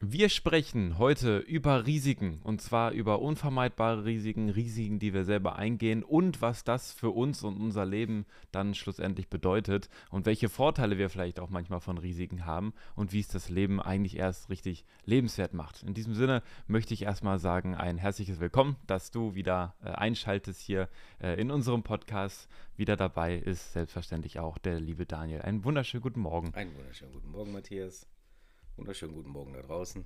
Wir sprechen heute über Risiken und zwar über unvermeidbare Risiken, Risiken, die wir selber eingehen und was das für uns und unser Leben dann schlussendlich bedeutet und welche Vorteile wir vielleicht auch manchmal von Risiken haben und wie es das Leben eigentlich erst richtig lebenswert macht. In diesem Sinne möchte ich erstmal sagen, ein herzliches Willkommen, dass du wieder äh, einschaltest hier äh, in unserem Podcast. Wieder dabei ist selbstverständlich auch der liebe Daniel. Einen wunderschönen guten Morgen. Einen wunderschönen guten Morgen, Matthias. Wunderschönen guten Morgen da draußen.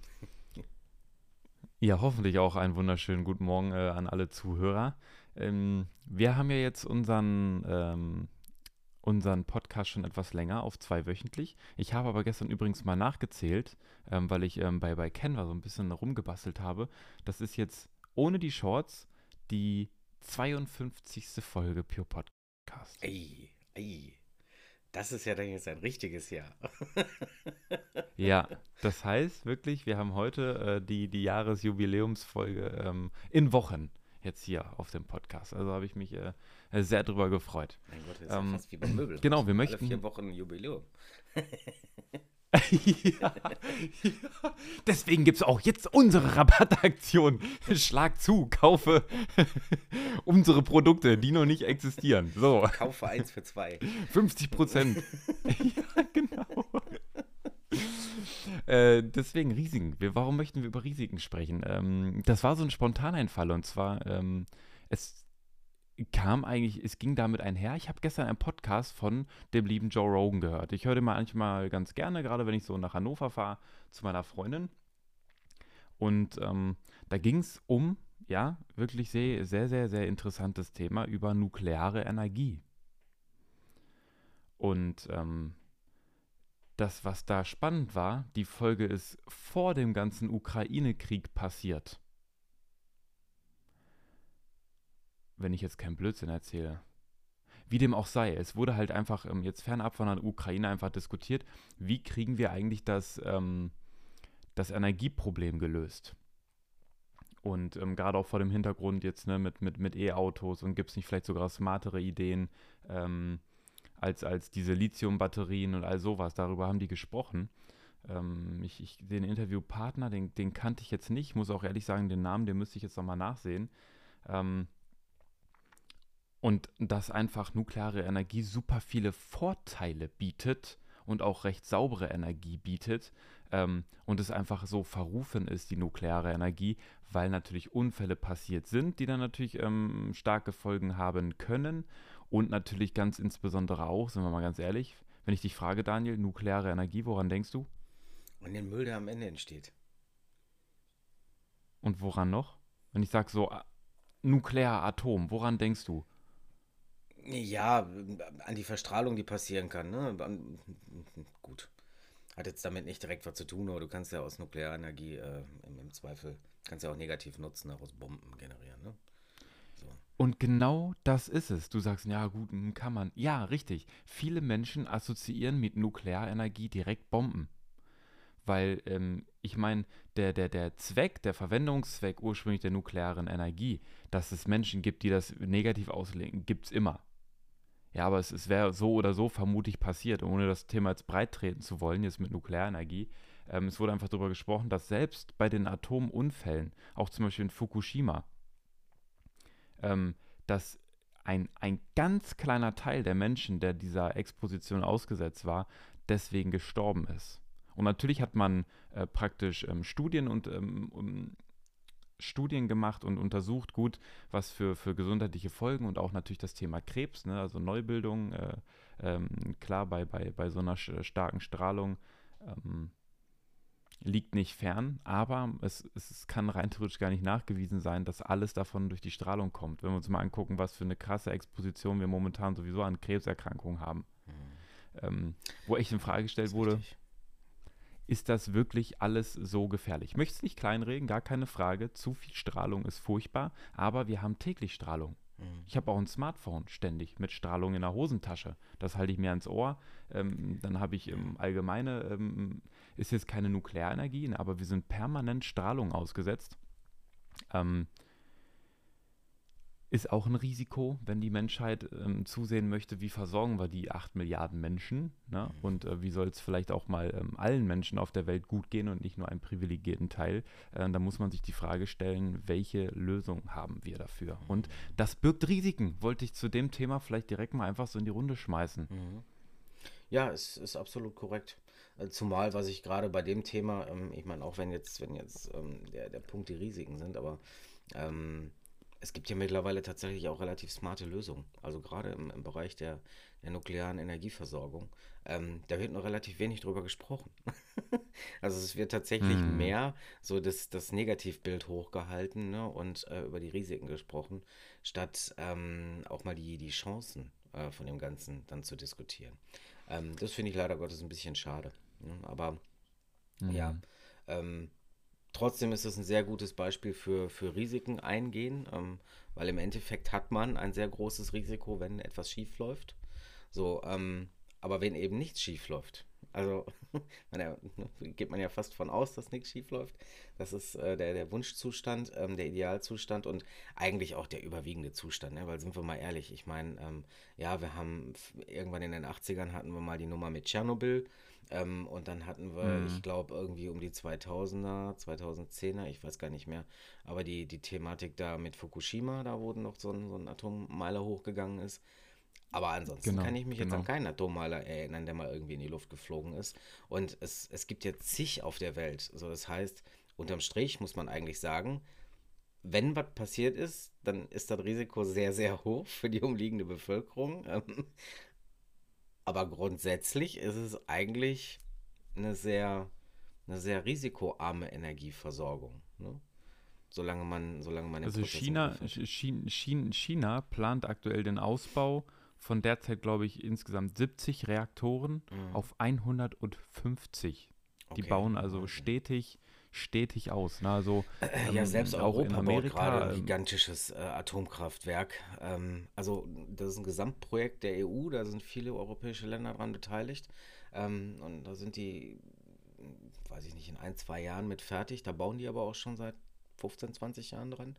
Ja, hoffentlich auch einen wunderschönen guten Morgen äh, an alle Zuhörer. Ähm, wir haben ja jetzt unseren, ähm, unseren Podcast schon etwas länger auf zweiwöchentlich. Ich habe aber gestern übrigens mal nachgezählt, ähm, weil ich ähm, bei, bei Canva so ein bisschen rumgebastelt habe. Das ist jetzt ohne die Shorts die 52. Folge Pure Podcast. Ey, ey. Das ist ja dann jetzt ein richtiges Jahr. ja, das heißt wirklich, wir haben heute äh, die, die Jahresjubiläumsfolge ähm, in Wochen jetzt hier auf dem Podcast. Also habe ich mich äh, sehr drüber gefreut. Mein Gott, das ist ähm, ja fast wie beim Möbel. Genau, wir möchten. Alle vier Wochen Jubiläum. ja, ja, Deswegen gibt es auch jetzt unsere Rabattaktion. Schlag zu, kaufe unsere Produkte, die noch nicht existieren. So. Kaufe eins für zwei. 50 Prozent. ja, genau. Äh, deswegen Risiken. Wir, warum möchten wir über Risiken sprechen? Ähm, das war so ein Spontaneinfall und zwar, ähm, es kam eigentlich, es ging damit einher. Ich habe gestern einen Podcast von dem lieben Joe Rogan gehört. Ich höre den manchmal ganz gerne, gerade wenn ich so nach Hannover fahre zu meiner Freundin. Und ähm, da ging es um, ja, wirklich sehr, sehr, sehr, sehr interessantes Thema über nukleare Energie. Und ähm, das, was da spannend war, die Folge ist vor dem ganzen Ukraine-Krieg passiert. Wenn ich jetzt keinen Blödsinn erzähle. Wie dem auch sei, es wurde halt einfach ähm, jetzt fernab von der Ukraine einfach diskutiert, wie kriegen wir eigentlich das, ähm, das Energieproblem gelöst. Und ähm, gerade auch vor dem Hintergrund jetzt ne, mit, mit, mit E-Autos und gibt es nicht vielleicht sogar smartere Ideen ähm, als, als diese Lithium-Batterien und all sowas. Darüber haben die gesprochen. Ähm, ich, ich, den Interviewpartner, den, den kannte ich jetzt nicht. Ich muss auch ehrlich sagen, den Namen, den müsste ich jetzt nochmal nachsehen. Ähm, und dass einfach nukleare Energie super viele Vorteile bietet und auch recht saubere Energie bietet ähm, und es einfach so verrufen ist, die nukleare Energie, weil natürlich Unfälle passiert sind, die dann natürlich ähm, starke Folgen haben können und natürlich ganz insbesondere auch, sind wir mal ganz ehrlich, wenn ich dich frage, Daniel, nukleare Energie, woran denkst du? Und den Müll, der am Ende entsteht. Und woran noch? Wenn ich sage so nuklear Atom, woran denkst du? Ja, an die Verstrahlung, die passieren kann. Ne? Gut. Hat jetzt damit nicht direkt was zu tun, aber du kannst ja aus Nuklearenergie äh, im, im, Zweifel, kannst ja auch negativ nutzen, auch aus Bomben generieren. Ne? So. Und genau das ist es. Du sagst, ja gut, hm, kann man. Ja, richtig. Viele Menschen assoziieren mit Nuklearenergie direkt Bomben. Weil, ähm, ich meine, der, der, der Zweck, der Verwendungszweck ursprünglich der nuklearen Energie, dass es Menschen gibt, die das negativ auslegen, gibt es immer. Ja, aber es, es wäre so oder so vermutlich passiert, ohne das Thema jetzt breit treten zu wollen, jetzt mit Nuklearenergie. Ähm, es wurde einfach darüber gesprochen, dass selbst bei den Atomunfällen, auch zum Beispiel in Fukushima, ähm, dass ein, ein ganz kleiner Teil der Menschen, der dieser Exposition ausgesetzt war, deswegen gestorben ist. Und natürlich hat man äh, praktisch ähm, Studien und ähm, Studien gemacht und untersucht gut, was für, für gesundheitliche Folgen und auch natürlich das Thema Krebs, ne, also Neubildung, äh, ähm, klar, bei, bei, bei so einer starken Strahlung ähm, liegt nicht fern, aber es, es kann rein theoretisch gar nicht nachgewiesen sein, dass alles davon durch die Strahlung kommt. Wenn wir uns mal angucken, was für eine krasse Exposition wir momentan sowieso an Krebserkrankungen haben. Mhm. Ähm, wo echt in Frage gestellt wurde, richtig ist das wirklich alles so gefährlich. Ich möchte es nicht kleinreden, gar keine Frage. Zu viel Strahlung ist furchtbar, aber wir haben täglich Strahlung. Mhm. Ich habe auch ein Smartphone ständig mit Strahlung in der Hosentasche. Das halte ich mir ans Ohr. Ähm, dann habe ich im Allgemeine, ähm, ist jetzt keine Nuklearenergie, ne, aber wir sind permanent Strahlung ausgesetzt. Ähm, ist auch ein Risiko, wenn die Menschheit ähm, zusehen möchte, wie versorgen wir die 8 Milliarden Menschen ne? Mhm. und äh, wie soll es vielleicht auch mal ähm, allen Menschen auf der Welt gut gehen und nicht nur einem privilegierten Teil. Äh, da muss man sich die Frage stellen, welche Lösung haben wir dafür? Und das birgt Risiken, wollte ich zu dem Thema vielleicht direkt mal einfach so in die Runde schmeißen. Mhm. Ja, es ist absolut korrekt. Äh, Zumal, was ich gerade bei dem Thema, ähm, ich meine, auch wenn jetzt, wenn jetzt ähm, der, der Punkt die Risiken sind, aber ähm, es gibt ja mittlerweile tatsächlich auch relativ smarte Lösungen. Also gerade im, im Bereich der, der nuklearen Energieversorgung. Ähm, da wird noch relativ wenig drüber gesprochen. also es wird tatsächlich Hm. mehr so das, das Negativbild hochgehalten ne, und äh, über die Risiken gesprochen, statt ähm, auch mal die, die Chancen äh, von dem Ganzen dann zu diskutieren. Ähm, das finde ich leider Gottes ein bisschen schade. Ne? Aber ja, Mhm. ähm, trotzdem ist es ein sehr gutes Beispiel für, für Risiken eingehen, ähm, weil im Endeffekt hat man ein sehr großes Risiko, wenn etwas schief läuft. So, ähm, aber wenn eben nichts schief läuft, also man ja, geht man ja fast von aus, dass nichts schief läuft. Das ist äh, der, der Wunschzustand, ähm, der Idealzustand und eigentlich auch der überwiegende Zustand, ne? weil sind wir mal ehrlich, ich meine, ähm, ja, wir haben irgendwann in den 80ern hatten wir mal die Nummer mit Tschernobyl. Ähm, und dann hatten wir, Mhm. ich glaube, irgendwie um die 2000er, 2010er, ich weiß gar nicht mehr, aber die, die Thematik da mit Fukushima, da wo noch so ein, so ein Atommeiler hochgegangen ist. Aber ansonsten Genau, kann ich mich jetzt an genau. keinen Atommeiler erinnern, der mal irgendwie in die Luft geflogen ist. Und es, es gibt jetzt zig auf der Welt. So, das heißt, unterm Strich muss man eigentlich sagen, wenn was passiert ist, dann ist das Risiko sehr, sehr hoch für die umliegende Bevölkerung. Aber grundsätzlich ist es eigentlich eine sehr, eine sehr risikoarme Energieversorgung. Ne? Solange man, solange man Also China, China, China plant aktuell den Ausbau von derzeit, glaube ich, insgesamt 70 Reaktoren Mhm. auf 150. Die Okay, bauen also Wahnsinn. stetig, stetig aus. Ne? Also, Äh, Ja, ähm, selbst auch in Europa baut Amerika, gerade ein ähm, gigantisches äh, Atomkraftwerk. Ähm, also das ist ein Gesamtprojekt der EU, da sind viele europäische Länder dran beteiligt. Ähm, und da sind die, weiß ich nicht, in ein, zwei Jahren mit fertig. Da bauen die aber auch schon seit 15, 20 Jahren dran.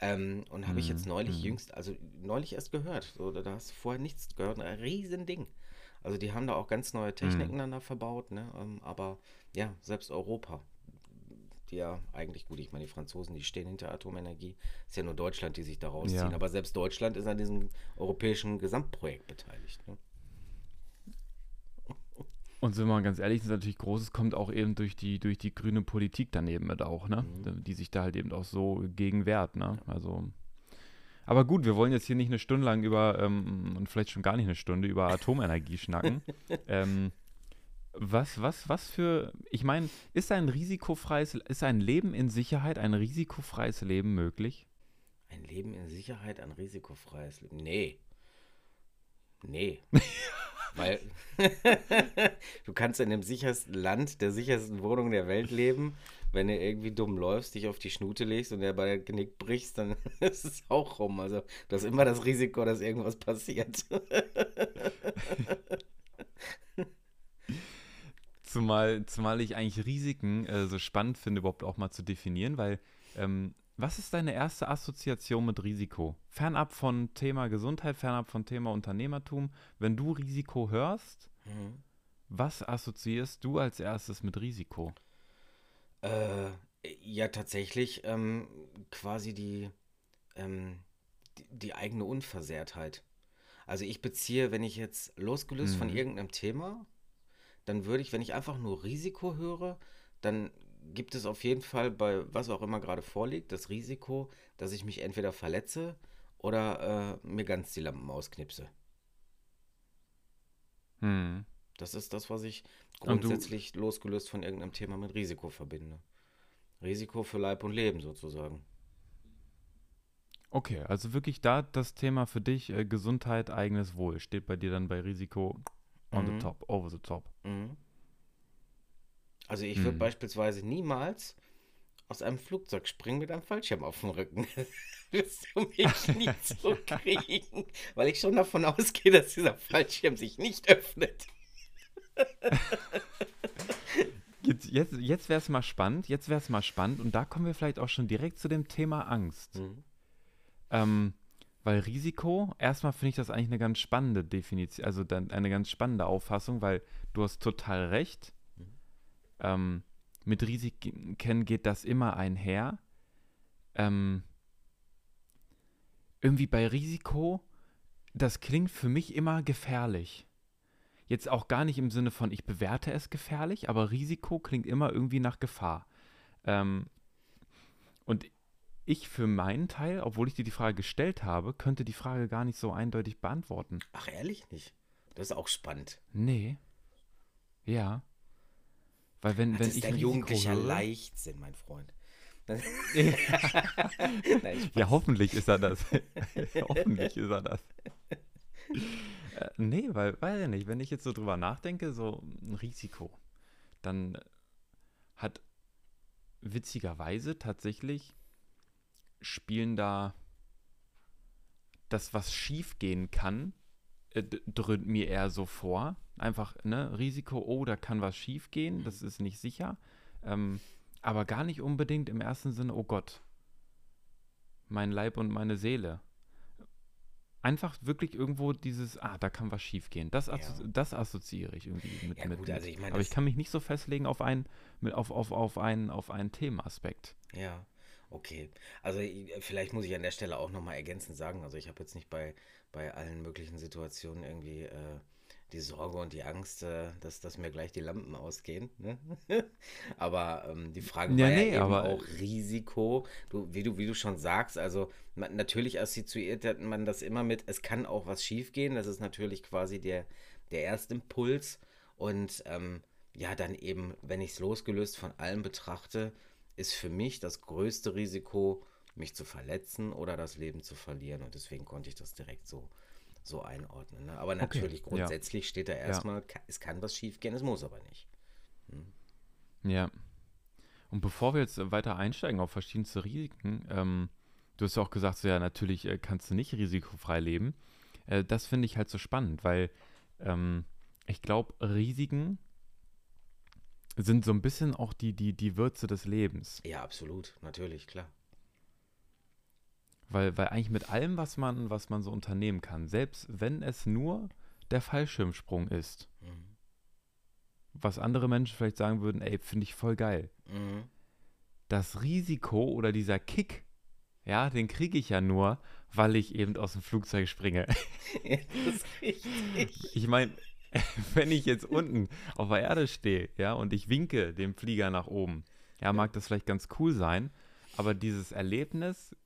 Ähm, und habe ich jetzt Mhm, neulich mhm. jüngst, also neulich erst gehört. So, da, da hast du vorher nichts gehört. Ein Riesending. Also die haben da auch ganz neue Techniken Mhm. dann da verbaut, ne? Ähm, aber ja, selbst Europa die ja eigentlich gut, ich meine, die Franzosen, die stehen hinter Atomenergie. Ist ja nur Deutschland, die sich da rausziehen. Ja. Aber selbst Deutschland ist an diesem europäischen Gesamtprojekt beteiligt. Ne? Und sind wir mal ganz ehrlich, das ist natürlich Großes kommt auch eben durch die, durch die grüne Politik daneben mit auch, ne? Mhm. Die sich da halt eben auch so gegen wehrt, ne? Also. Aber gut, wir wollen jetzt hier nicht eine Stunde lang über, ähm, und vielleicht schon gar nicht eine Stunde, über Atomenergie schnacken. ähm, was, was, was für, ich meine, ist ein risikofreies, ist ein Leben in Sicherheit, ein risikofreies Leben möglich? Ein Leben in Sicherheit, ein risikofreies Leben. Nee. Nee. Weil du kannst in dem sichersten Land, der sichersten Wohnung der Welt leben. Wenn du irgendwie dumm läufst, dich auf die Schnute legst und der bei der Genick brichst, dann ist es auch rum. Also du hast immer das Risiko, dass irgendwas passiert. Zumal, zumal ich eigentlich Risiken äh, so spannend finde, überhaupt auch mal zu definieren, weil ähm, was ist deine erste Assoziation mit Risiko? Fernab von Thema Gesundheit, fernab von Thema Unternehmertum, wenn du Risiko hörst, Mhm. was assoziierst du als erstes mit Risiko? Äh, ja, tatsächlich ähm, quasi die, ähm, die, die eigene Unversehrtheit. Also ich beziehe, wenn ich jetzt losgelöst von Mhm. irgendeinem Thema, dann würde ich, wenn ich einfach nur Risiko höre, dann gibt es auf jeden Fall bei was auch immer gerade vorliegt, das Risiko, dass ich mich entweder verletze oder äh, mir ganz die Lampen ausknipse. Hm. Das ist das, was ich grundsätzlich losgelöst von irgendeinem Thema mit Risiko verbinde. Risiko für Leib und Leben sozusagen. Okay, also wirklich da das Thema für dich äh, Gesundheit, eigenes Wohl steht bei dir dann bei Risiko on Mhm. the top, over the top. Mhm. Also ich würde Mhm. beispielsweise niemals aus einem Flugzeug springen mit einem Fallschirm auf dem Rücken. Wirst du mich nie so kriegen, weil ich schon davon ausgehe, dass dieser Fallschirm sich nicht öffnet. Jetzt, jetzt, jetzt wäre es mal spannend, jetzt wäre es mal spannend und da kommen wir vielleicht auch schon direkt zu dem Thema Angst. Mhm. Ähm, Weil Risiko, erstmal finde ich das eigentlich eine ganz spannende Definition, also eine ganz spannende Auffassung, weil du hast total recht. Mhm. Ähm, mit Risiken geht das immer einher. Ähm, irgendwie bei Risiko, das klingt für mich immer gefährlich. Jetzt auch gar nicht im Sinne von, ich bewerte es gefährlich, aber Risiko klingt immer irgendwie nach Gefahr. Ähm, und ich für meinen Teil, obwohl ich dir die Frage gestellt habe, könnte die Frage gar nicht so eindeutig beantworten. Ach, ehrlich nicht? Das ist auch spannend. Nee. Ja. Weil wenn, Das wenn ist ich ein Risiko jugendlicher höre, Leichtsinn, mein Freund. Nein. Ja, hoffentlich ist er das. hoffentlich ist er das. Äh, nee, weil, weiß ich nicht, wenn ich jetzt so drüber nachdenke, so ein Risiko, dann hat witzigerweise tatsächlich spielen da das, was schief gehen kann, äh, dröhnt mir eher so vor. Einfach, ne, Risiko, oh, da kann was schief gehen, das ist nicht sicher. Ähm, aber gar nicht unbedingt im ersten Sinne, oh Gott, mein Leib und meine Seele. Einfach wirklich irgendwo dieses, ah, da kann was schief gehen. Das, asso Ja. das assoziiere ich irgendwie mit. Ja, gut, mit. also ich meine, Aber ich kann mich nicht so festlegen auf ein, mit, auf, auf, auf ein, auf einen Themenaspekt. Ja, okay. Also i- vielleicht muss ich an der Stelle auch nochmal ergänzend sagen, also ich habe jetzt nicht bei, bei allen möglichen Situationen irgendwie äh, die Sorge und die Angst, äh, dass, dass mir gleich die Lampen ausgehen. Ne? Aber ähm, die Frage Ja, war ja nee, eben aber- auch Risiko. Du, wie du, wie du schon sagst, also man, natürlich assoziiert man das immer mit, es kann auch was schiefgehen. Das ist natürlich quasi der, der erste Impuls. Und ähm, ja, dann eben, wenn ich es losgelöst von allem betrachte, ist für mich das größte Risiko, mich zu verletzen oder das Leben zu verlieren. Und deswegen konnte ich das direkt so, so einordnen. Ne? Aber natürlich, ja. grundsätzlich steht da erstmal, ka- es kann was schiefgehen, es muss aber nicht. Ja. Und bevor wir jetzt weiter einsteigen auf verschiedenste Risiken, ähm, du hast ja auch gesagt, so, ja, natürlich äh, kannst du nicht risikofrei leben. Äh, das finde ich halt so spannend, weil ähm, ich glaube, Risiken sind so ein bisschen auch die, die, die Würze des Lebens. Ja, absolut, natürlich, klar. Weil, weil eigentlich mit allem, was man, was man so unternehmen kann, selbst wenn es nur der Fallschirmsprung ist, Mhm. was andere Menschen vielleicht sagen würden, ey, finde ich voll geil. Mhm. das Risiko oder dieser Kick, ja, den kriege ich ja nur, weil ich eben aus dem Flugzeug springe. Ja, das ist richtig. Ich meine, wenn ich jetzt unten auf der Erde stehe, ja, und ich winke dem Flieger nach oben, ja, mag das vielleicht ganz cool sein, aber dieses Erlebnis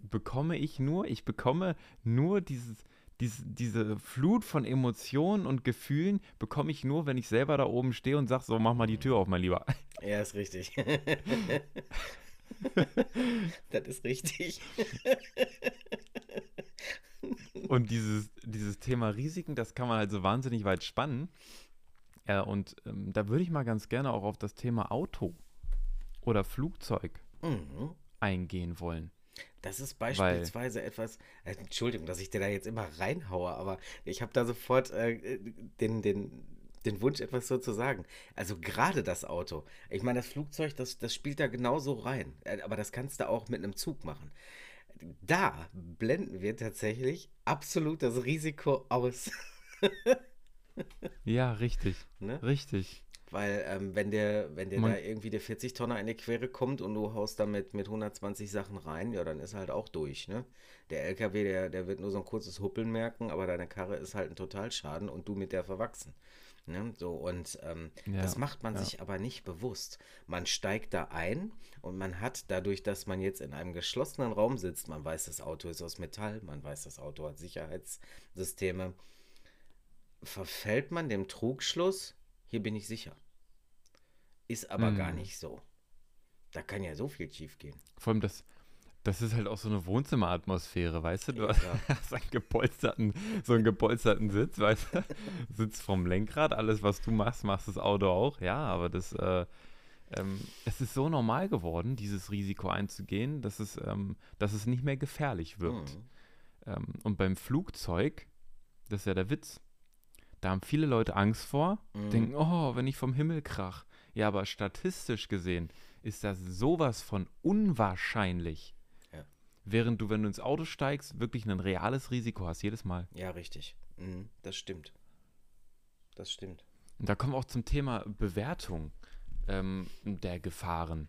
bekomme ich nur, ich bekomme nur dieses, diese, diese Flut von Emotionen und Gefühlen bekomme ich nur, wenn ich selber da oben stehe und sage, so, mach mal die Tür auf, mein Lieber. Ja, ist richtig. das ist richtig. Und dieses, dieses Thema Risiken, das kann man halt so wahnsinnig weit spannen. Ja, und ähm, da würde ich mal ganz gerne auch auf das Thema Auto oder Flugzeug Mhm. eingehen wollen. Das ist beispielsweise etwas, äh, Entschuldigung, dass ich dir da jetzt immer reinhaue, aber ich habe da sofort äh, den, den, den Wunsch, etwas so zu sagen. Also gerade das Auto. Ich meine, das Flugzeug, das, das spielt da genauso rein. Äh, Aber das kannst du auch mit einem Zug machen. Da blenden wir tatsächlich absolut das Risiko aus. Ja, richtig. Ne? Richtig. Weil ähm, wenn der, wenn Man- da irgendwie der 40-Tonner in die Quere kommt und du haust damit mit 120 Sachen rein, ja, dann ist halt auch durch, ne? Der LKW, der, der wird nur so ein kurzes Huppeln merken, aber deine Karre ist halt ein Totalschaden und du mit der verwachsen. Ne? So, und ähm, Ja, das macht man ja. sich aber nicht bewusst. Man steigt da ein und man hat dadurch, dass man jetzt in einem geschlossenen Raum sitzt, man weiß, das Auto ist aus Metall, man weiß, das Auto hat Sicherheitssysteme, verfällt man dem Trugschluss, hier bin ich sicher. Ist aber gar Mm. nicht so. Da kann ja so viel schief gehen. Vor allem das, das ist halt auch so eine Wohnzimmeratmosphäre, weißt du? Du Ja, hast, einen gepolsterten, so einen gepolsterten Sitz, weißt du? Sitzt vom Lenkrad, alles, was du machst, machst das Auto auch. Ja, aber das, äh, ähm, es ist so normal geworden, dieses Risiko einzugehen, dass es, ähm, dass es nicht mehr gefährlich wirkt. Mhm. Ähm, und beim Flugzeug, das ist ja der Witz, da haben viele Leute Angst vor, Mhm. denken, oh, wenn ich vom Himmel krach. Ja, aber statistisch gesehen ist das sowas von unwahrscheinlich. Ja. Während du, wenn du ins Auto steigst, wirklich ein reales Risiko hast, jedes Mal. Ja, richtig. Mhm, das stimmt. Das stimmt. Und da kommen wir auch zum Thema Bewertung ähm, der Gefahren.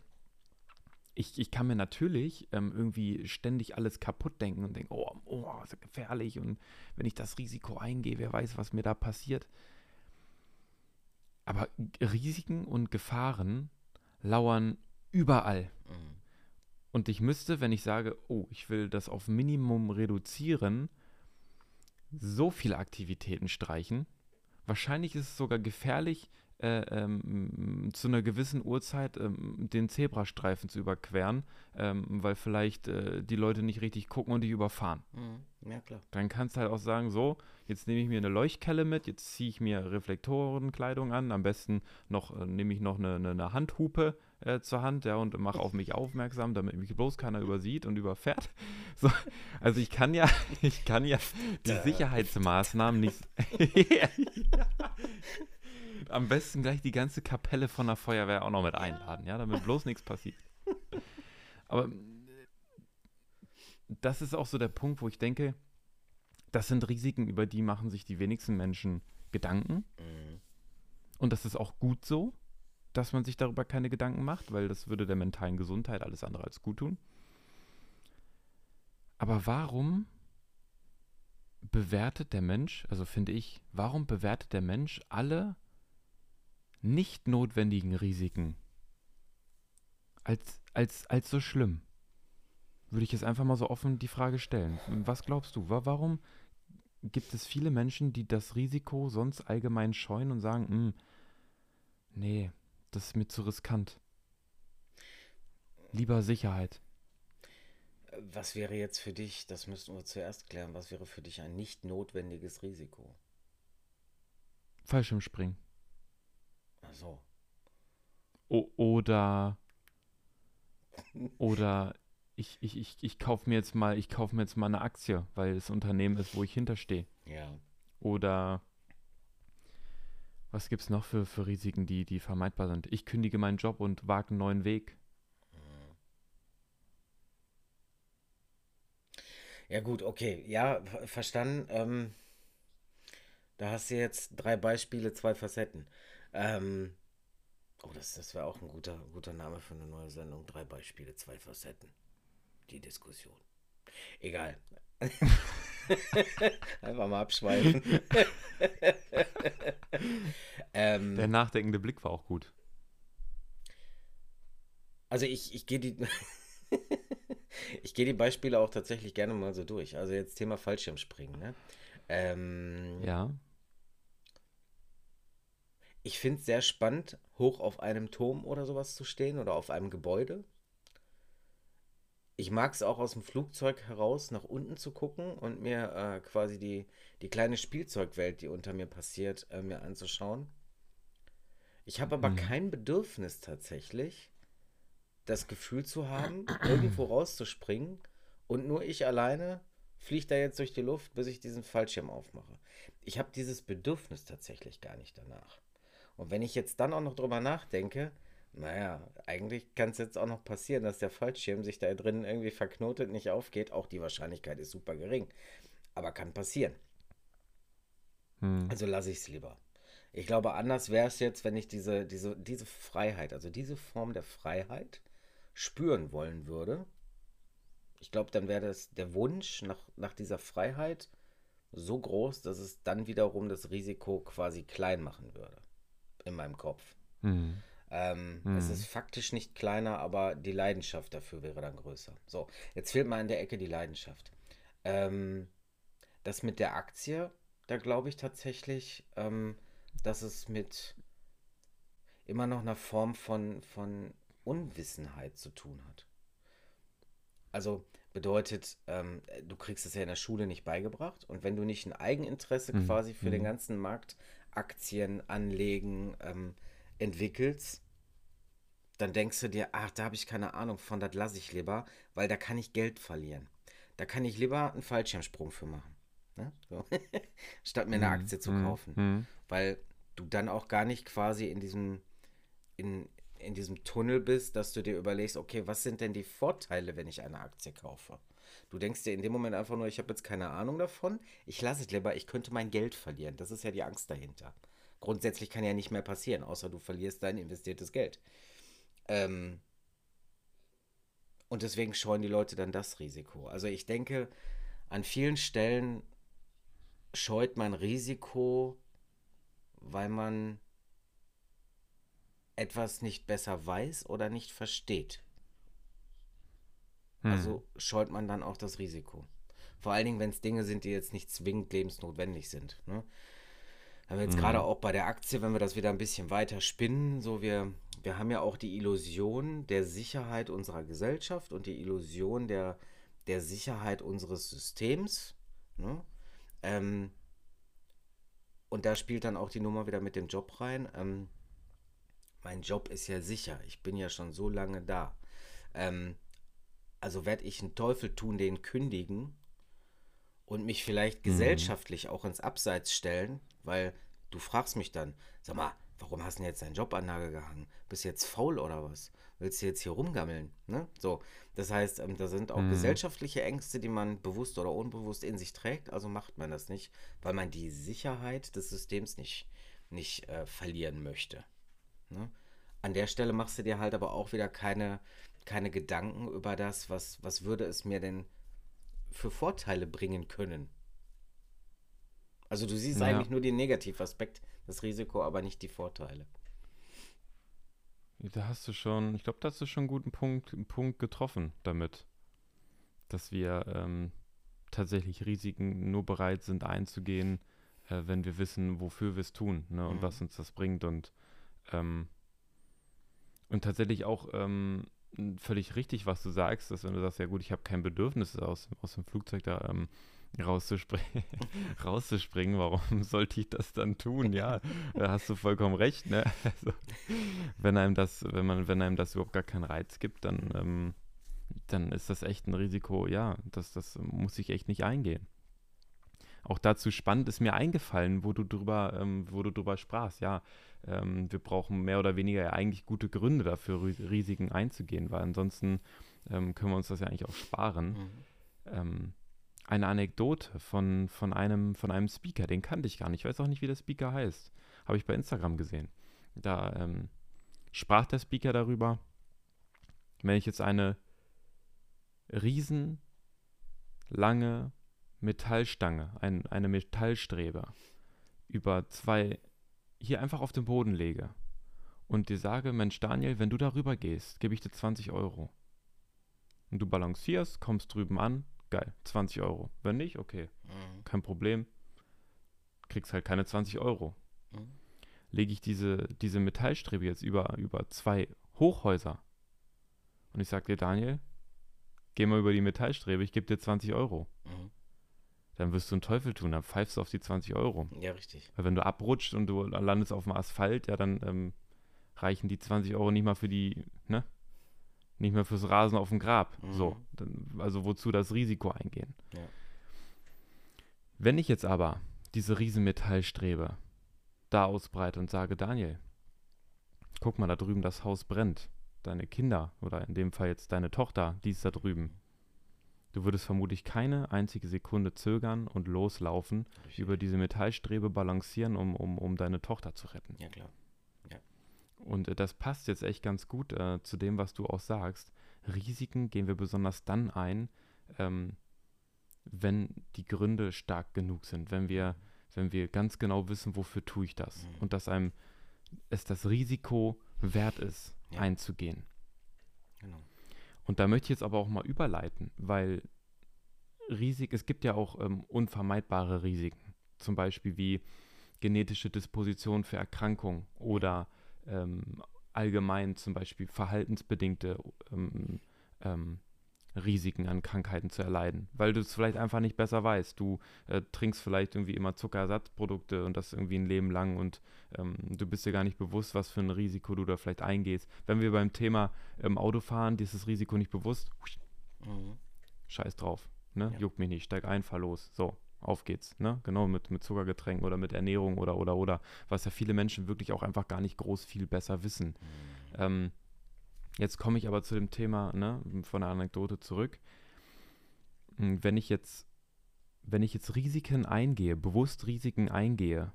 Ich, ich kann mir natürlich ähm, irgendwie ständig alles kaputt denken und denken, oh, oh, ist ja gefährlich und wenn ich das Risiko eingehe, wer weiß, was mir da passiert. Aber Risiken und Gefahren lauern überall. Mhm. Und ich müsste, wenn ich sage, oh, ich will das auf Minimum reduzieren, so viele Aktivitäten streichen. Wahrscheinlich ist es sogar gefährlich, äh, ähm, zu einer gewissen Uhrzeit ähm, den Zebrastreifen zu überqueren, ähm, weil vielleicht äh, die Leute nicht richtig gucken und dich überfahren. Mhm. Ja, klar. Dann kannst du halt auch sagen, so, jetzt nehme ich mir eine Leuchtkelle mit, jetzt ziehe ich mir Reflektorenkleidung an, am besten noch äh, nehme ich noch eine, eine, eine Handhupe äh, zur Hand, ja, und mache auf mich aufmerksam, damit mich bloß keiner übersieht und überfährt. So, also ich kann ja, ich kann ja die Sicherheitsmaßnahmen nicht. Am besten gleich die ganze Kapelle von der Feuerwehr auch noch mit einladen, ja, damit bloß nichts passiert. Aber äh, das ist auch so der Punkt, wo ich denke, das sind Risiken, über die machen sich die wenigsten Menschen Gedanken. Mhm. Und das ist auch gut so, dass man sich darüber keine Gedanken macht, weil das würde der mentalen Gesundheit alles andere als gut tun. Aber warum bewertet der Mensch, also finde ich, warum bewertet der Mensch alle nicht notwendigen Risiken als, als, als so schlimm? Würde ich jetzt einfach mal so offen die Frage stellen. Was glaubst du? Wa- Warum gibt es viele Menschen, die das Risiko sonst allgemein scheuen und sagen, "Hm, nee, das ist mir zu riskant. Lieber Sicherheit. Was wäre jetzt für dich, das müssten wir zuerst klären, was wäre für dich ein nicht notwendiges Risiko? Fallschirmspringen. So. O oder oder ich, ich, ich, ich kaufe mir jetzt mal, ich kaufe mir jetzt mal eine Aktie, weil es Unternehmen ist, wo ich hinterstehe. Ja. Oder was gibt es noch für, für Risiken, die, die vermeidbar sind? Ich kündige meinen Job und wage einen neuen Weg. Ja, gut, okay. Ja, ver- verstanden. Ähm, da hast du jetzt drei Beispiele, zwei Facetten. Ähm, oh, das, das wäre auch ein guter, guter Name für eine neue Sendung. Drei Beispiele, zwei Facetten. Die Diskussion. Egal. Einfach mal abschweifen. ähm, Der nachdenkende Blick war auch gut. Also ich, ich gehe die, ich gehe die Beispiele auch tatsächlich gerne mal so durch. Also jetzt Thema Fallschirmspringen, ne? Ähm, Ja. Ich finde es sehr spannend, hoch auf einem Turm oder sowas zu stehen oder auf einem Gebäude. Ich mag es auch aus dem Flugzeug heraus nach unten zu gucken und mir äh, quasi die, die kleine Spielzeugwelt, die unter mir passiert, äh, mir anzuschauen. Ich habe aber Mhm. kein Bedürfnis tatsächlich, das Gefühl zu haben, irgendwo rauszuspringen und nur ich alleine fliege da jetzt durch die Luft, bis ich diesen Fallschirm aufmache. Ich habe dieses Bedürfnis tatsächlich gar nicht danach. Und wenn ich jetzt dann auch noch drüber nachdenke, naja, eigentlich kann es jetzt auch noch passieren, dass der Fallschirm sich da drinnen irgendwie verknotet, nicht aufgeht. Auch die Wahrscheinlichkeit ist super gering. Aber kann passieren. Hm. Also lasse ich es lieber. Ich glaube, anders wäre es jetzt, wenn ich diese, diese, diese Freiheit, also diese Form der Freiheit spüren wollen würde. Ich glaube, dann wäre das der Wunsch nach, nach dieser Freiheit so groß, dass es dann wiederum das Risiko quasi klein machen würde. In meinem Kopf. Hm. Ähm, Mhm. Es ist faktisch nicht kleiner, aber die Leidenschaft dafür wäre dann größer. So, jetzt fehlt mal an der Ecke die Leidenschaft. Ähm, das mit der Aktie, da glaube ich tatsächlich, ähm, dass es mit immer noch einer Form von, von Unwissenheit zu tun hat. Also bedeutet, ähm, du kriegst es ja in der Schule nicht beigebracht und wenn du nicht ein Eigeninteresse Mhm. quasi für den Mhm. ganzen Markt Aktien anlegen ähm, entwickelst, dann denkst du dir, ach, da habe ich keine Ahnung von, das lasse ich lieber, weil da kann ich Geld verlieren. Da kann ich lieber einen Fallschirmsprung für machen. Ne? So. Statt mir eine Hm. Aktie zu Hm. kaufen. Hm. Weil du dann auch gar nicht quasi in diesem, in, in diesem Tunnel bist, dass du dir überlegst, okay, was sind denn die Vorteile, wenn ich eine Aktie kaufe? Du denkst dir in dem Moment einfach nur, ich habe jetzt keine Ahnung davon, ich lasse es lieber, ich könnte mein Geld verlieren. Das ist ja die Angst dahinter. Grundsätzlich kann ja nicht mehr passieren, außer du verlierst dein investiertes Geld. Ähm, und deswegen scheuen die Leute dann das Risiko. Also ich denke, an vielen Stellen scheut man Risiko, weil man etwas nicht besser weiß oder nicht versteht. Hm. Also scheut man dann auch das Risiko. Vor allen Dingen, wenn es Dinge sind, die jetzt nicht zwingend lebensnotwendig sind. Ne? Wenn wir jetzt hm. gerade auch bei der Aktie, wenn wir das wieder ein bisschen weiter spinnen, so wir, wir haben ja auch die Illusion der Sicherheit unserer Gesellschaft und die Illusion der, der Sicherheit unseres Systems. Ne? Ähm, und da spielt dann auch die Nummer wieder mit dem Job rein. Ähm, mein Job ist ja sicher. Ich bin ja schon so lange da. Ähm, also werde ich einen Teufel tun, den kündigen und mich vielleicht mhm. gesellschaftlich auch ins Abseits stellen, weil du fragst mich dann, sag mal, warum hast du denn jetzt deinen Jobanlage gehangen? Bist du jetzt faul oder was? Willst du jetzt hier rumgammeln? Ne? So, das heißt, ähm, da sind auch mhm. gesellschaftliche Ängste, die man bewusst oder unbewusst in sich trägt, also macht man das nicht, weil man die Sicherheit des Systems nicht, nicht äh, verlieren möchte. Ne? An der Stelle machst du dir halt aber auch wieder keine, keine Gedanken über das, was, was würde es mir denn für Vorteile bringen können. Also du siehst ja. eigentlich nur den Negativaspekt, das Risiko, aber nicht die Vorteile. Da hast du schon, ich glaube, da hast du schon einen guten Punkt, einen Punkt getroffen damit, dass wir ähm, tatsächlich Risiken nur bereit sind einzugehen, äh, wenn wir wissen, wofür wir es tun ne, und mhm. was uns das bringt und ähm, und tatsächlich auch ähm, völlig richtig, was du sagst, dass wenn du sagst, ja gut, ich habe kein Bedürfnis aus, aus dem Flugzeug da ähm, rauszuspringen, rauszuspringen, warum sollte ich das dann tun? Ja, da hast du vollkommen recht, ne? Also, wenn einem das, wenn man, wenn einem das überhaupt gar keinen Reiz gibt, dann, ähm, dann ist das echt ein Risiko, ja, das, das muss ich echt nicht eingehen. Auch dazu spannend ist mir eingefallen, wo du drüber, ähm, wo du drüber sprachst, ja, ähm, wir brauchen mehr oder weniger ja eigentlich gute Gründe dafür, Risiken einzugehen, weil ansonsten ähm, können wir uns das ja eigentlich auch sparen. Mhm. Ähm, eine Anekdote von, von, einem, von einem Speaker, den kannte ich gar nicht. Ich weiß auch nicht, wie der Speaker heißt. Habe ich bei Instagram gesehen. Da ähm, sprach der Speaker darüber, wenn ich jetzt eine riesen lange Metallstange, ein, eine Metallstrebe über zwei hier einfach auf den Boden lege und dir sage, Mensch Daniel, wenn du darüber gehst, gebe ich dir 20 Euro. Und du balancierst, kommst drüben an, geil, 20 Euro. Wenn nicht, okay, mhm. kein Problem, kriegst halt keine 20 Euro. Mhm. Lege ich diese, diese Metallstrebe jetzt über, über zwei Hochhäuser und ich sage dir, Daniel, geh mal über die Metallstrebe, ich gebe dir 20 Euro. Mhm dann wirst du einen Teufel tun, dann pfeifst du auf die 20 Euro. Ja, richtig. Weil wenn du abrutscht und du landest auf dem Asphalt, ja, dann ähm, reichen die 20 Euro nicht mal für die, ne? Nicht mehr fürs Rasen auf dem Grab. Mhm. So. Dann, also wozu das Risiko eingehen? Ja. Wenn ich jetzt aber diese Riesenmetallstrebe da ausbreite und sage, Daniel, guck mal, da drüben das Haus brennt. Deine Kinder oder in dem Fall jetzt deine Tochter, die ist da drüben. Du würdest vermutlich keine einzige Sekunde zögern und loslaufen, Richtig. über diese Metallstrebe balancieren, um, um, um deine Tochter zu retten. Ja, klar. Ja. Und äh, das passt jetzt echt ganz gut äh, zu dem, was du auch sagst. Risiken gehen wir besonders dann ein, ähm, wenn die Gründe stark genug sind, wenn wir, wenn wir ganz genau wissen, wofür tue ich das mhm. und dass einem es das Risiko wert ist, ja. einzugehen. Genau. Und da möchte ich jetzt aber auch mal überleiten, weil Risik, es gibt ja auch ähm, unvermeidbare Risiken, zum Beispiel wie genetische Disposition für Erkrankungen oder ähm, allgemein zum Beispiel verhaltensbedingte ähm, ähm Risiken an Krankheiten zu erleiden, weil du es vielleicht einfach nicht besser weißt. Du äh, trinkst vielleicht irgendwie immer Zuckerersatzprodukte und das irgendwie ein Leben lang und ähm, du bist dir gar nicht bewusst, was für ein Risiko du da vielleicht eingehst. Wenn wir beim Thema ähm, Autofahren dieses Risiko nicht bewusst, mhm. scheiß drauf, ne? Ja. juckt mich nicht, steig ein, fahr los, so. Auf geht's, ne? Genau, mit, mit Zuckergetränken oder mit Ernährung oder oder oder, was ja viele Menschen wirklich auch einfach gar nicht groß viel besser wissen. Mhm. Ähm, Jetzt komme ich aber zu dem Thema ne, von der Anekdote zurück. hm, wenn ich jetzt, wenn ich jetzt Risiken eingehe, bewusst Risiken eingehe,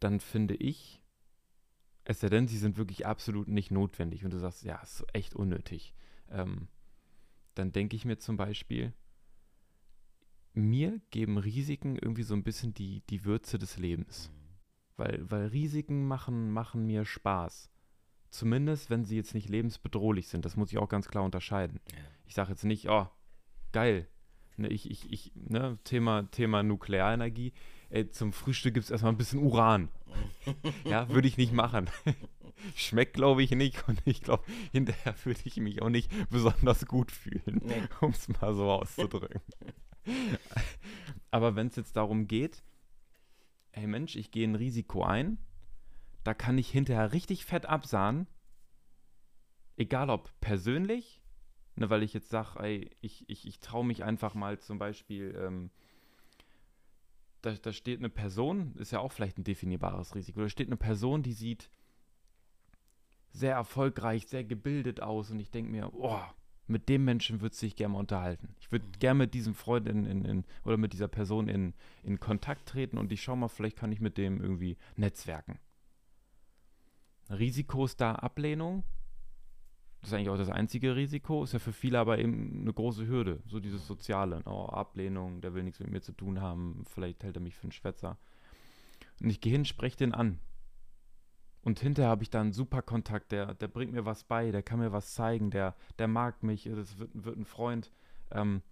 dann finde ich, es sei denn, sie sind wirklich absolut nicht notwendig und du sagst, ja, ist echt unnötig, ähm, dann denke ich mir zum Beispiel, mir geben Risiken irgendwie so ein bisschen die, die Würze des Lebens. Weil, weil Risiken machen, machen mir Spaß. Zumindest, wenn sie jetzt nicht lebensbedrohlich sind. Das muss ich auch ganz klar unterscheiden. Ja. Ich sage jetzt nicht, oh, geil. Ne, ich, ich, ich, ne, Thema, Thema Nuklearenergie. Ey, zum Frühstück gibt es erstmal ein bisschen Uran. ja, würde ich nicht machen. Schmeckt, glaube ich, nicht. Und ich glaube, hinterher würde ich mich auch nicht besonders gut fühlen, Nee. um es mal so auszudrücken. Aber wenn es jetzt darum geht, hey Mensch, ich gehe ein Risiko ein, da kann ich hinterher richtig fett absahnen, egal ob persönlich, ne, weil ich jetzt sage, ey, ich, ich, ich traue mich einfach mal zum Beispiel, ähm, da, da steht eine Person, ist ja auch vielleicht ein definierbares Risiko, da steht eine Person, die sieht sehr erfolgreich, sehr gebildet aus und ich denke mir, oh, mit dem Menschen würde sich gerne mal unterhalten. Ich würde gerne mit diesem Freund in, in, in, oder mit dieser Person in, in Kontakt treten und ich schaue mal, vielleicht kann ich mit dem irgendwie netzwerken. Risiko ist da Ablehnung. Das ist eigentlich auch das einzige Risiko, ist ja für viele aber eben eine große Hürde. So dieses Soziale. Oh, Ablehnung, der will nichts mit mir zu tun haben, vielleicht hält er mich für einen Schwätzer. Und ich gehe hin, spreche den an. Und hinterher habe ich da einen super Kontakt, der, der bringt mir was bei, der kann mir was zeigen, der, der mag mich, das wird, wird ein Freund. Ähm,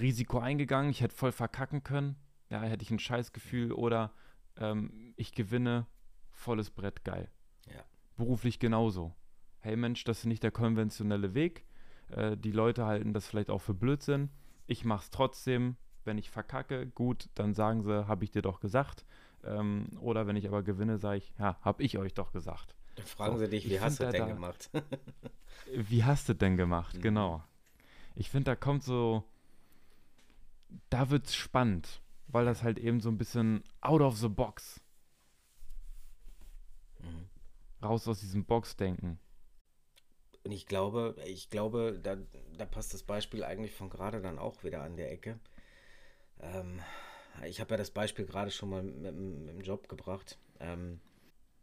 Risiko eingegangen, ich hätte voll verkacken können, ja, hätte ich ein Scheißgefühl oder ähm, ich gewinne, volles Brett, geil. Ja. Beruflich genauso. Hey Mensch, das ist nicht der konventionelle Weg. Äh, die Leute halten das vielleicht auch für Blödsinn. Ich mach's trotzdem. Wenn ich verkacke, gut, dann sagen sie, habe ich dir doch gesagt. Ähm, oder wenn ich aber gewinne, sage ich, ja, habe ich euch doch gesagt. Dann fragen So, sie dich, ich wie hast du denn da- da- gemacht? Wie hast du denn gemacht? Mhm. Genau. Ich finde, da kommt so, da wird's spannend, weil das halt eben so ein bisschen out of the box, Mhm. Raus aus diesem Box-Denken. Und ich glaube, ich glaube, da, da passt das Beispiel eigentlich von gerade dann auch wieder an der Ecke. Ähm, ich habe ja das Beispiel gerade schon mal mit, mit dem Job gebracht. Ähm,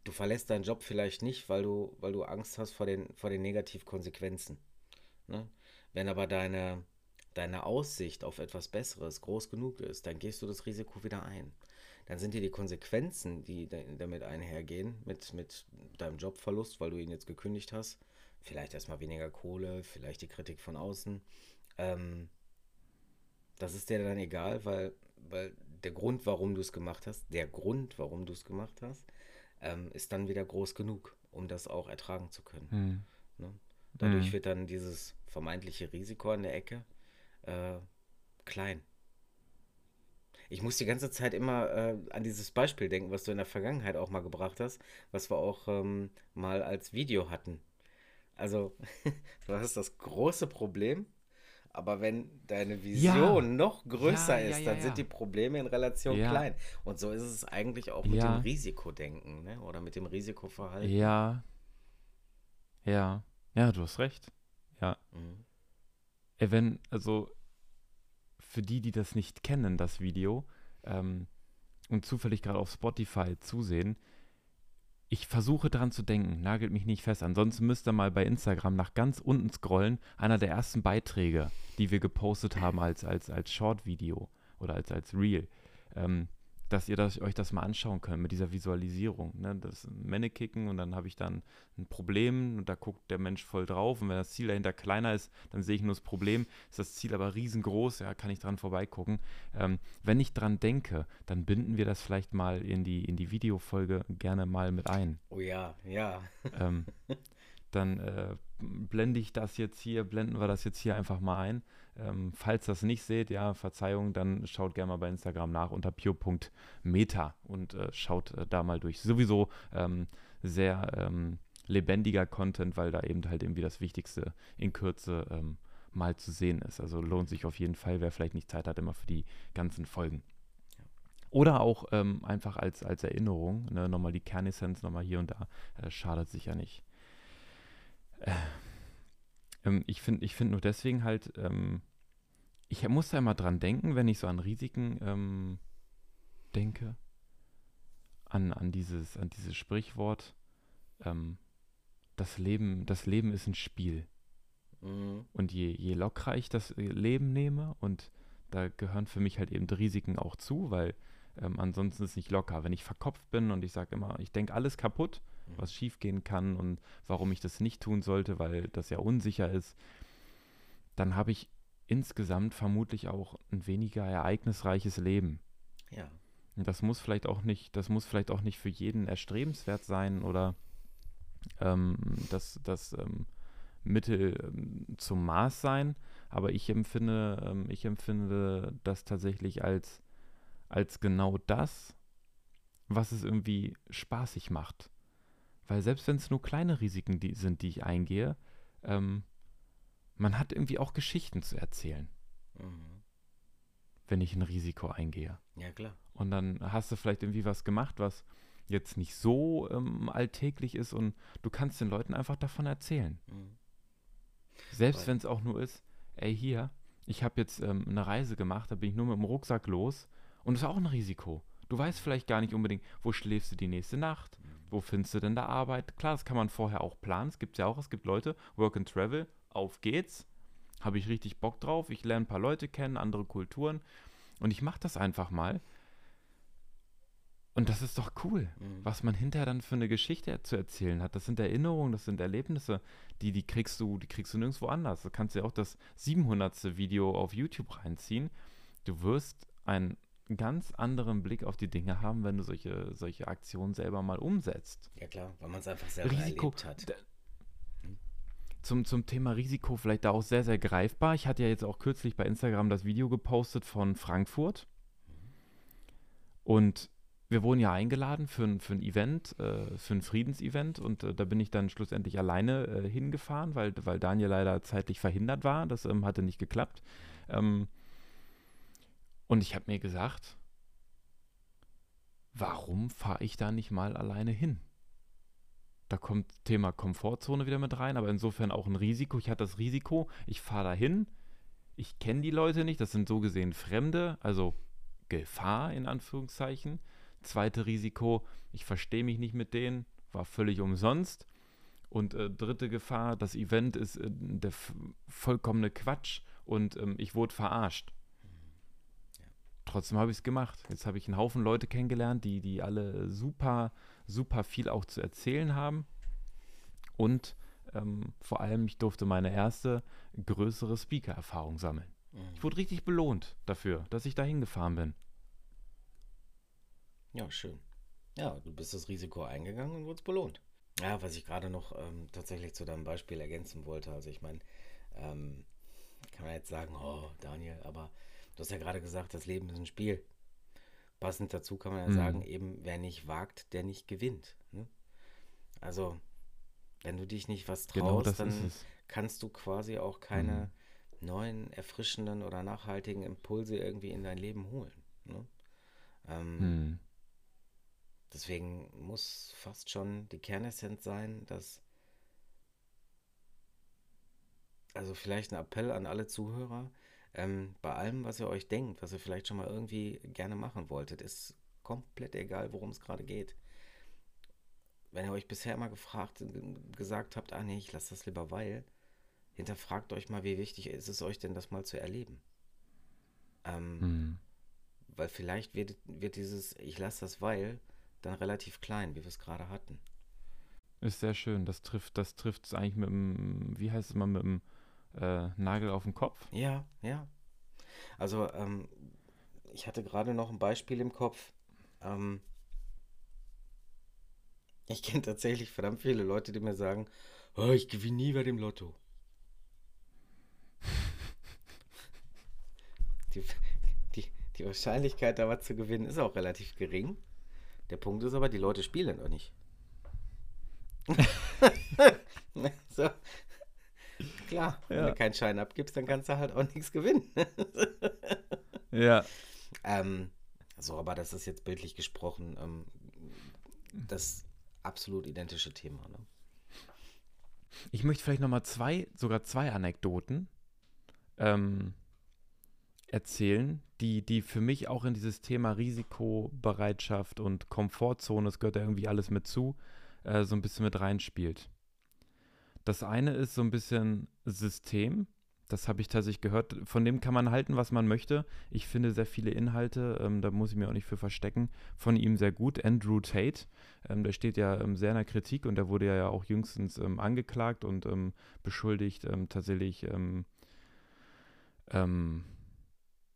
du verlässt deinen Job vielleicht nicht, weil du, weil du Angst hast vor den, vor den Negativkonsequenzen. Ne? Wenn aber deine, deine Aussicht auf etwas Besseres groß genug ist, dann gehst du das Risiko wieder ein. Dann sind dir die Konsequenzen, die da- damit einhergehen, mit, mit deinem Jobverlust, weil du ihn jetzt gekündigt hast, vielleicht erstmal weniger Kohle, vielleicht die Kritik von außen, ähm, das ist dir dann egal, weil, weil der Grund, warum du es gemacht hast, der Grund, warum du es gemacht hast, ähm, ist dann wieder groß genug, um das auch ertragen zu können. Hm. Ne? Dadurch Mhm. wird dann dieses vermeintliche Risiko an der Ecke äh, klein. Ich muss die ganze Zeit immer äh, an dieses Beispiel denken, was du in der Vergangenheit auch mal gebracht hast, was wir auch ähm, mal als Video hatten. Also, du hast das große Problem, aber wenn deine Vision noch größer Ja, ja, ist, ja, dann ja. sind die Probleme in Relation Ja. klein. Und so ist es eigentlich auch mit Ja. dem Risikodenken, ne? Oder mit dem Risikoverhalten. Ja. Ja. Ja, du hast recht. Ja. Mhm. Ey, wenn, also für die, die das nicht kennen, das Video, ähm, und zufällig gerade auf Spotify zusehen, ich versuche dran zu denken, nagelt mich nicht fest. Ansonsten müsst ihr mal bei Instagram nach ganz unten scrollen. Einer der ersten Beiträge, die wir gepostet haben als, als, als Short-Video oder als, als Reel. Ähm, dass ihr das, euch das mal anschauen könnt mit dieser Visualisierung. Ne? Das Mannekicken und dann habe ich dann ein Problem und da guckt der Mensch voll drauf und wenn das Ziel dahinter kleiner ist, dann sehe ich nur das Problem. Ist das Ziel aber riesengroß, ja, kann ich dran vorbeigucken. Ähm, wenn ich dran denke, dann binden wir das vielleicht mal in die, in die Videofolge gerne mal mit ein. Oh ja, ja. Ähm, dann äh, blende ich das jetzt hier, blenden wir das jetzt hier einfach mal ein. Ähm, falls das nicht seht, ja, Verzeihung, dann schaut gerne mal bei Instagram nach unter pure.meta und äh, schaut äh, da mal durch. Sowieso ähm, sehr ähm, lebendiger Content, weil da eben halt irgendwie das Wichtigste in Kürze ähm, mal zu sehen ist. Also lohnt sich auf jeden Fall, wer vielleicht nicht Zeit hat, immer für die ganzen Folgen. Oder auch ähm, einfach als, als Erinnerung, ne, nochmal die Kernessenz nochmal hier und da, äh, schadet sicher nicht. Äh, Ähm, ich finde ich find nur deswegen halt, ähm, ich muss da immer dran denken, wenn ich so an Risiken ähm, denke, an, an, dieses, an dieses Sprichwort, ähm, das, Leben, das Leben ist ein Spiel. Mhm. Und je, je lockerer ich das Leben nehme, und da gehören für mich halt eben die Risiken auch zu, weil ähm, ansonsten ist es nicht locker. Wenn ich verkopft bin und ich sage immer, ich denke alles kaputt. Was schiefgehen kann und warum ich das nicht tun sollte, weil das ja unsicher ist, dann habe ich insgesamt vermutlich auch ein weniger ereignisreiches Leben. Ja. Und das muss vielleicht auch nicht, das muss vielleicht auch nicht für jeden erstrebenswert sein oder ähm, das, das ähm, Mittel ähm, zum Maß sein. Aber ich empfinde, ähm, ich empfinde das tatsächlich als, als genau das, was es irgendwie spaßig macht. Weil selbst wenn es nur kleine Risiken die sind, die ich eingehe, ähm, man hat irgendwie auch Geschichten zu erzählen, Mhm. wenn ich ein Risiko eingehe. Ja, klar. Und dann hast du vielleicht irgendwie was gemacht, was jetzt nicht so ähm, alltäglich ist und du kannst den Leuten einfach davon erzählen. Mhm. Selbst wenn es auch nur ist, ey hier, ich habe jetzt ähm, eine Reise gemacht, da bin ich nur mit dem Rucksack los und das ist auch ein Risiko. Du weißt vielleicht gar nicht unbedingt, wo schläfst du die nächste Nacht, wo findest du denn da Arbeit. Klar, das kann man vorher auch planen, es gibt ja auch, es gibt Leute, Work and Travel, auf geht's, habe ich richtig Bock drauf, ich lerne ein paar Leute kennen, andere Kulturen und ich mache das einfach mal. Und das ist doch cool Mhm. was man hinterher dann für eine Geschichte zu erzählen hat. Das sind Erinnerungen, das sind Erlebnisse, die, die kriegst du, die kriegst du nirgendwo anders. Du kannst dir auch das 700. Video auf YouTube reinziehen. Du wirst einen ganz anderen Blick auf die Dinge haben, wenn du solche, solche Aktionen selber mal umsetzt. Ja, klar, weil man es einfach selber Risiko. erlebt hat. Zum, zum Thema Risiko vielleicht da auch sehr, sehr greifbar. Ich hatte ja jetzt auch kürzlich bei Instagram das Video gepostet von Frankfurt. Und wir wurden ja eingeladen für ein, für ein Event, äh, für ein Friedensevent. Und äh, da bin ich dann schlussendlich alleine äh, hingefahren, weil, weil Daniel leider zeitlich verhindert war. Das ähm, hatte nicht geklappt. Ähm, und ich habe mir gesagt, warum fahre ich da nicht mal alleine hin? Da kommt Thema Komfortzone wieder mit rein, aber insofern auch ein Risiko. Ich hatte das Risiko, ich fahre da hin, ich kenne die Leute nicht, das sind so gesehen Fremde, also Gefahr in Anführungszeichen. Zweite Risiko, ich verstehe mich nicht mit denen, war völlig umsonst. Und äh, dritte Gefahr, das Event ist äh, der vollkommene Quatsch und ähm, ich wurde verarscht. Trotzdem habe ich es gemacht. Jetzt habe ich einen Haufen Leute kennengelernt, die, die alle super, super viel auch zu erzählen haben. Und ähm, vor allem, ich durfte meine erste größere Speaker-Erfahrung sammeln. Mhm. Ich wurde richtig belohnt dafür, dass ich da hingefahren bin. Ja, schön. Ja, du bist das Risiko eingegangen und wurdest belohnt. Ja, was ich gerade noch ähm, tatsächlich zu deinem Beispiel ergänzen wollte. Also ich meine, ähm, kann man jetzt sagen, oh, Daniel, aber du hast ja gerade gesagt, das Leben ist ein Spiel. Passend dazu kann man ja Mhm. sagen, eben, wer nicht wagt, der nicht gewinnt. Ne? Also, wenn du dich nicht was traust, Genau dann kannst du quasi auch keine neuen, erfrischenden oder nachhaltigen Impulse irgendwie in dein Leben holen. Ne? Ähm, Hm. Deswegen muss fast schon die Kernessenz sein, dass. Also vielleicht ein Appell an alle Zuhörer. Ähm, bei allem, was ihr euch denkt, was ihr vielleicht schon mal irgendwie gerne machen wolltet, ist komplett egal, worum es gerade geht. Wenn ihr euch bisher immer gefragt, gesagt habt, ah nee, ich lasse das lieber weil, hinterfragt euch mal, wie wichtig ist es euch denn, das mal zu erleben. Ähm, Hm. weil vielleicht wird, wird dieses Ich lasse das weil dann relativ klein, wie wir es gerade hatten. Ist sehr schön. Das trifft das trifft eigentlich mit dem, wie heißt es immer, mit dem äh, Nagel auf den Kopf. Ja, ja. Also, ähm, ich hatte gerade noch ein Beispiel im Kopf. Ähm, ich kenne tatsächlich verdammt viele Leute, die mir sagen, oh, ich gewinne nie bei dem Lotto. Die, die, die Wahrscheinlichkeit, da was zu gewinnen, ist auch relativ gering. Der Punkt ist aber, die Leute spielen doch nicht. so. Klar, wenn Ja. du keinen Schein abgibst, dann kannst du halt auch nichts gewinnen. Ja. ähm, so, aber das ist jetzt bildlich gesprochen ähm, das absolut identische Thema. Ne? Ich möchte vielleicht nochmal zwei, sogar zwei Anekdoten ähm, erzählen, die, die für mich auch in dieses Thema Risikobereitschaft und Komfortzone, das gehört ja irgendwie alles mit zu, äh, so ein bisschen mit reinspielt. Das eine ist so ein bisschen System. Das habe ich tatsächlich gehört. Von dem kann man halten, was man möchte. Ich finde sehr viele Inhalte, ähm, da muss ich mir auch nicht für verstecken, von ihm sehr gut. Andrew Tate, ähm, der steht ja ähm, sehr in der Kritik und der wurde ja auch jüngstens ähm, angeklagt und ähm, beschuldigt, ähm, tatsächlich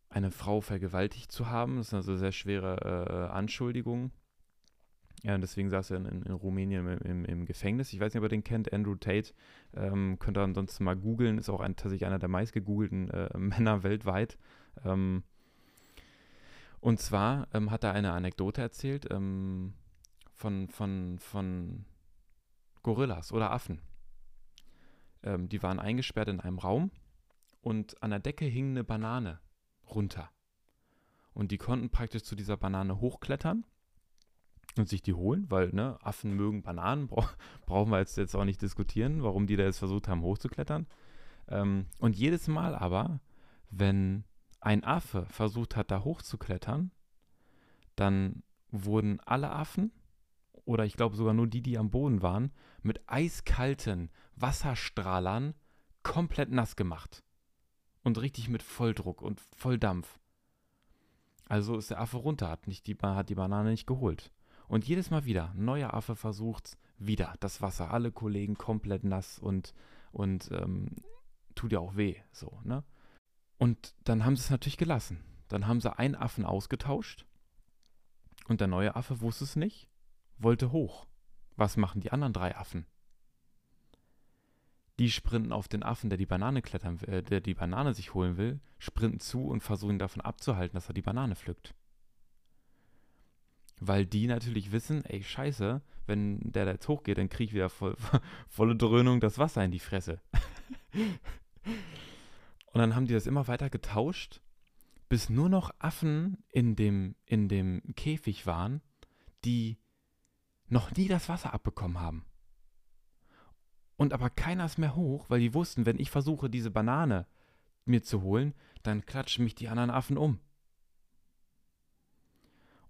eine Frau vergewaltigt zu haben. Das ist also eine sehr schwere äh, Anschuldigung. Ja, und deswegen saß er in, in, Rumänien im, im, im, Gefängnis. Ich weiß nicht, ob ihr den kennt, Andrew Tate. Ähm, könnt ihr ansonsten mal googeln. Ist auch ein, tatsächlich einer der meistgegoogelten äh, Männer weltweit. Ähm, und zwar ähm, hat er eine Anekdote erzählt ähm, von, von, von Gorillas oder Affen. Ähm, die waren eingesperrt in einem Raum und an der Decke hing eine Banane runter. Und die konnten praktisch zu dieser Banane hochklettern und sich die holen, weil ne, Affen mögen Bananen, bra brauchen wir jetzt, jetzt auch nicht diskutieren, warum die da jetzt versucht haben hochzuklettern. Ähm, und jedes Mal aber, wenn ein Affe versucht hat, da hochzuklettern, dann wurden alle Affen, oder ich glaube sogar nur die, die am Boden waren, mit eiskalten Wasserstrahlern komplett nass gemacht. Und richtig mit Volldruck und Volldampf. Also ist der Affe runter, hat, nicht die, hat die Banane nicht geholt. Und jedes Mal wieder, neuer Affe versucht wieder das Wasser, alle Kollegen komplett nass und, und ähm, tut ja auch weh, so, ne? Und dann haben sie es natürlich gelassen. Dann haben sie einen Affen ausgetauscht und der neue Affe wusste es nicht, wollte hoch. Was machen die anderen drei Affen? Die sprinten auf den Affen, der die Banane klettern, äh, der die Banane sich holen will, sprinten zu und versuchen davon abzuhalten, dass er die Banane pflückt. Weil die natürlich wissen, ey, scheiße, wenn der da jetzt hochgeht, dann kriege ich wieder voll, volle Dröhnung das Wasser in die Fresse. und dann haben die das immer weiter getauscht, bis nur noch Affen in dem, in dem Käfig waren, die noch nie das Wasser abbekommen haben. Und aber keiner ist mehr hoch, weil die wussten, wenn ich versuche, diese Banane mir zu holen, dann klatschen mich die anderen Affen um.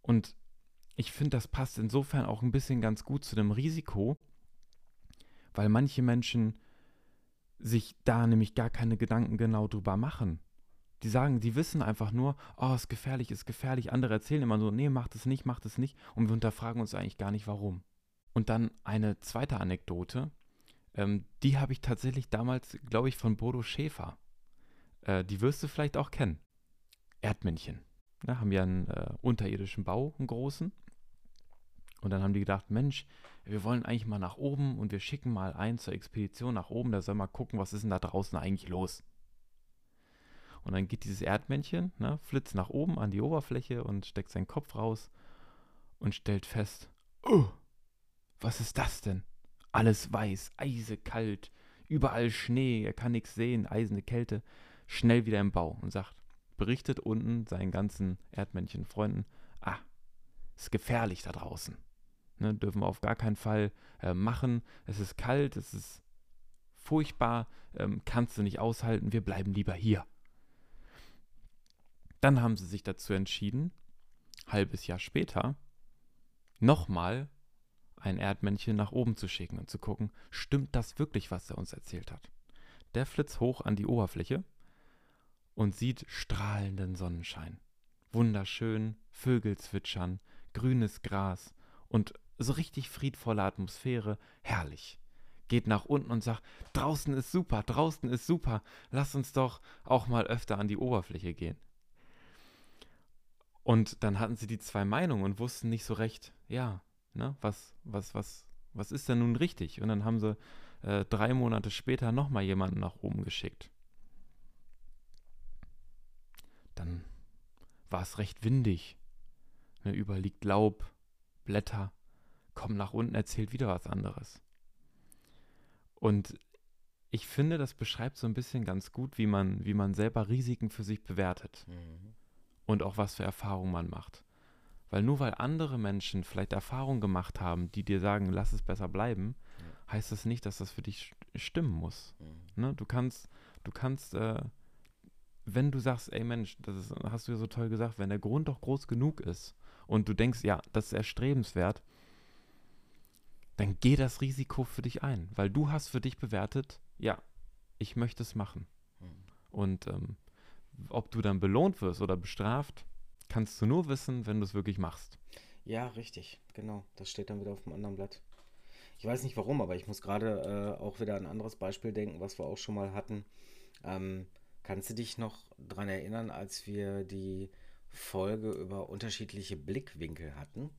Und ich finde, das passt insofern auch ein bisschen ganz gut zu dem Risiko, weil manche Menschen sich da nämlich gar keine Gedanken genau drüber machen. Die sagen, die wissen einfach nur, oh, ist gefährlich, ist gefährlich. Andere erzählen immer so, nee, macht es nicht, macht es nicht. Und wir unterfragen uns eigentlich gar nicht, warum. Und dann eine zweite Anekdote, ähm, die habe ich tatsächlich damals, glaube ich, von Bodo Schäfer. Äh, die wirst du vielleicht auch kennen. Erdmännchen. Ne, haben ja einen äh, unterirdischen Bau, einen großen. Und dann haben die gedacht, Mensch, wir wollen eigentlich mal nach oben und wir schicken mal einen zur Expedition nach oben, der soll mal gucken, was ist denn da draußen eigentlich los. Und dann geht dieses Erdmännchen, ne, flitzt nach oben an die Oberfläche und steckt seinen Kopf raus und stellt fest, oh, was ist das denn? Alles weiß, eisekalt, überall Schnee, er kann nichts sehen, eisende Kälte, schnell wieder im Bau und sagt, berichtet unten seinen ganzen Erdmännchen-Freunden, ah, ist gefährlich da draußen. Ne, dürfen wir auf gar keinen Fall äh, machen. Es ist kalt, es ist furchtbar, ähm, kannst du nicht aushalten, wir bleiben lieber hier. Dann haben sie sich dazu entschieden, halbes Jahr später, nochmal ein Erdmännchen nach oben zu schicken und zu gucken, stimmt das wirklich, was er uns erzählt hat. Der flitzt hoch an die Oberfläche und sieht strahlenden Sonnenschein. Wunderschön, Vögel zwitschern, grünes Gras und so richtig friedvolle Atmosphäre, herrlich. Geht nach unten und sagt, draußen ist super, draußen ist super, lass uns doch auch mal öfter an die Oberfläche gehen. Und dann hatten sie die zwei Meinungen und wussten nicht so recht, ja, ne, was, was, was, was ist denn nun richtig? Und dann haben sie äh, drei Monate später nochmal jemanden nach oben geschickt. Dann war es recht windig. Ne, überall liegt Laub, Blätter kommt nach unten, erzählt wieder was anderes. Und ich finde, das beschreibt so ein bisschen ganz gut, wie man, wie man selber Risiken für sich bewertet. Mhm. Und auch was für Erfahrungen man macht. Weil nur weil andere Menschen vielleicht Erfahrungen gemacht haben, die dir sagen, lass es besser bleiben, ja. heißt das nicht, dass das für dich stimmen muss. Mhm. Ne? Du kannst, du kannst, äh, wenn du sagst, ey Mensch, das ist, hast du ja so toll gesagt, wenn der Grund doch groß genug ist und du denkst, ja, das ist erstrebenswert, dann geh das Risiko für dich ein, weil du hast für dich bewertet, ja, ich möchte es machen. Mhm. Und ähm, ob du dann belohnt wirst oder bestraft, kannst du nur wissen, wenn du es wirklich machst. Ja, richtig, genau. Das steht dann wieder auf dem anderen Blatt. Ich weiß nicht warum, aber ich muss gerade äh, auch wieder an ein anderes Beispiel denken, was wir auch schon mal hatten. Ähm, kannst du dich noch daran erinnern, als wir die Folge über unterschiedliche Blickwinkel hatten?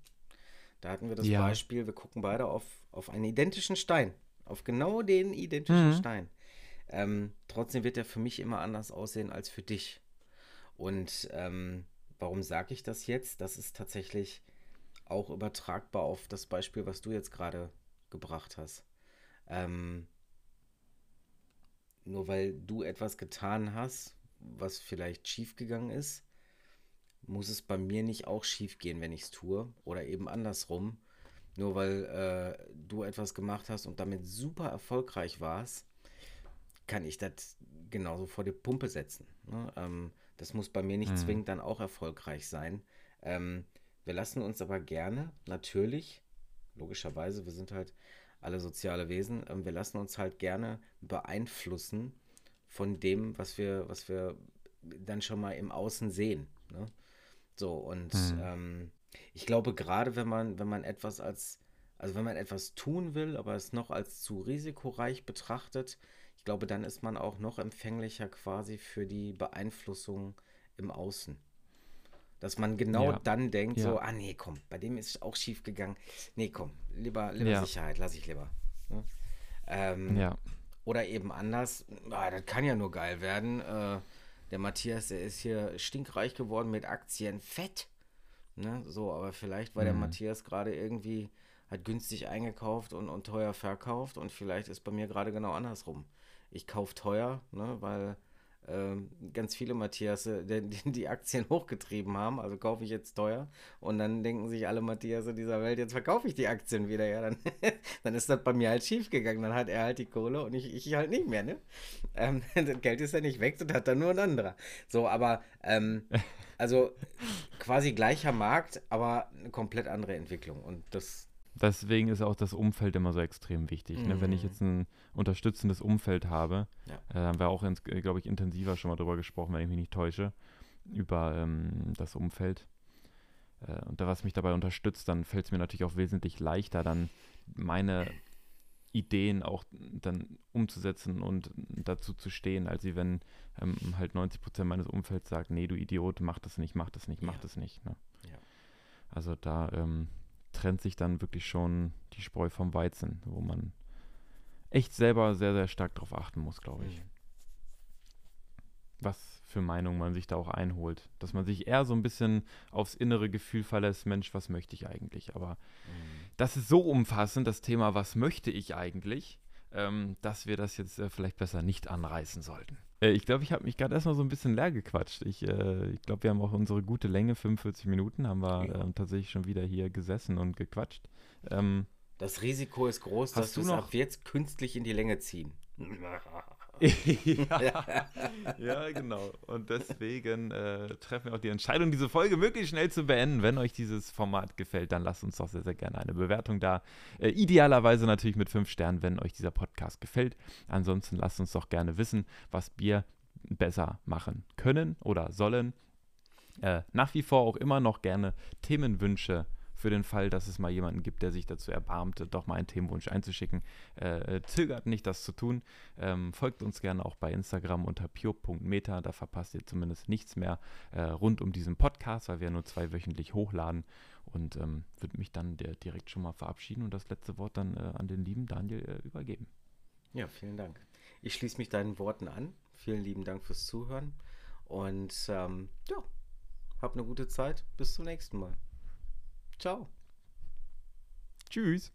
Da hatten wir das ja. Beispiel, wir gucken beide auf, auf einen identischen Stein, auf genau den identischen mhm. Stein. Ähm, trotzdem wird er für mich immer anders aussehen als für dich. Und ähm, warum sage ich das jetzt? Das ist tatsächlich auch übertragbar auf das Beispiel, was du jetzt gerade gebracht hast. Ähm, nur weil du etwas getan hast, was vielleicht schiefgegangen ist, muss es bei mir nicht auch schief gehen, wenn ich es tue. Oder eben andersrum. Nur weil äh, du etwas gemacht hast und damit super erfolgreich warst, kann ich das genauso vor die Pumpe setzen. Ne? Ähm, das muss bei mir nicht mhm. zwingend dann auch erfolgreich sein. Ähm, wir lassen uns aber gerne, natürlich, logischerweise, wir sind halt alle soziale Wesen, ähm, wir lassen uns halt gerne beeinflussen von dem, was wir, was wir dann schon mal im Außen sehen. Ne? So, und mhm. ähm, ich glaube, gerade wenn man, wenn man etwas als, also wenn man etwas tun will, aber es noch als zu risikoreich betrachtet, ich glaube, dann ist man auch noch empfänglicher quasi für die Beeinflussung im Außen. Dass man genau ja. dann denkt, ja. so, ah nee, komm, bei dem ist es auch schief gegangen. Nee, komm, lieber, lieber ja. Sicherheit, lass ich lieber. Ne? Ähm, ja. Oder eben anders, ah, das kann ja nur geil werden. Äh, der Matthias, der ist hier stinkreich geworden mit Aktien, fett. Ne? So, aber vielleicht war mhm. der Matthias gerade irgendwie, hat günstig eingekauft und, und teuer verkauft und vielleicht ist bei mir gerade genau andersrum ich kaufe teuer, ne, weil ganz viele Matthias die, die, Aktien hochgetrieben haben, also kaufe ich jetzt teuer und dann denken sich alle Matthias dieser Welt, jetzt verkaufe ich die Aktien wieder, ja, dann, dann ist das bei mir halt schief gegangen, dann hat er halt die Kohle und ich, ich halt nicht mehr, ne? Ähm, das Geld ist ja nicht weg, das hat dann nur ein anderer. So, aber ähm, also quasi gleicher Markt, aber eine komplett andere Entwicklung und das, Deswegen ist auch das Umfeld immer so extrem wichtig. Mhm. Ne? Wenn ich mhm. jetzt ein unterstützendes Umfeld habe, ja. äh, haben wir auch, äh, glaube ich, intensiver schon mal drüber gesprochen, wenn ich mich nicht täusche, über ähm, das Umfeld. Äh, und da, was mich dabei unterstützt, dann fällt es mir natürlich auch wesentlich leichter, dann meine Ideen auch dann umzusetzen und dazu zu stehen, als wenn ähm, halt 90 Prozent meines Umfelds sagt, nee, du Idiot, mach das nicht, mach das nicht, mach ja. das nicht. Ne? Ja. Also da ähm, trennt sich dann wirklich schon die Spreu vom Weizen, wo man echt selber sehr, sehr stark darauf achten muss, glaube ich. Mhm. Was für Meinung man sich da auch einholt. Dass man sich eher so ein bisschen aufs innere Gefühl verlässt, Mensch, was möchte ich eigentlich? Aber mhm. das ist so umfassend, das Thema, was möchte ich eigentlich, ähm, dass wir das jetzt äh, vielleicht besser nicht anreißen sollten. Äh, ich glaube, ich habe mich gerade erstmal so ein bisschen leer gequatscht. Ich, äh, ich glaube, wir haben auch unsere gute Länge, 45 Minuten, haben wir ja. ähm, tatsächlich schon wieder hier gesessen und gequatscht. Ähm, das Risiko ist groß, dass wir es ab jetzt künstlich in die Länge ziehen. ja, ja, genau. Und deswegen äh, treffen wir auch die Entscheidung, diese Folge möglichst schnell zu beenden. Wenn euch dieses Format gefällt, dann lasst uns doch sehr, sehr gerne eine Bewertung da. Äh, idealerweise natürlich mit fünf Sternen, wenn euch dieser Podcast gefällt. Ansonsten lasst uns doch gerne wissen, was wir besser machen können oder sollen. Äh, nach wie vor auch immer noch gerne Themenwünsche für den Fall, dass es mal jemanden gibt, der sich dazu erbarmte, doch mal einen Themenwunsch einzuschicken. Äh, zögert nicht, das zu tun. Ähm, folgt uns gerne auch bei Instagram unter pure.meta, da verpasst ihr zumindest nichts mehr äh, rund um diesen Podcast, weil wir nur zwei wöchentlich hochladen und ähm, würde mich dann direkt schon mal verabschieden und das letzte Wort dann äh, an den lieben Daniel äh, übergeben. Ja, vielen Dank. Ich schließe mich deinen Worten an. Vielen lieben Dank fürs Zuhören und ähm, ja, habt eine gute Zeit. Bis zum nächsten Mal. Ciao. Tschüss.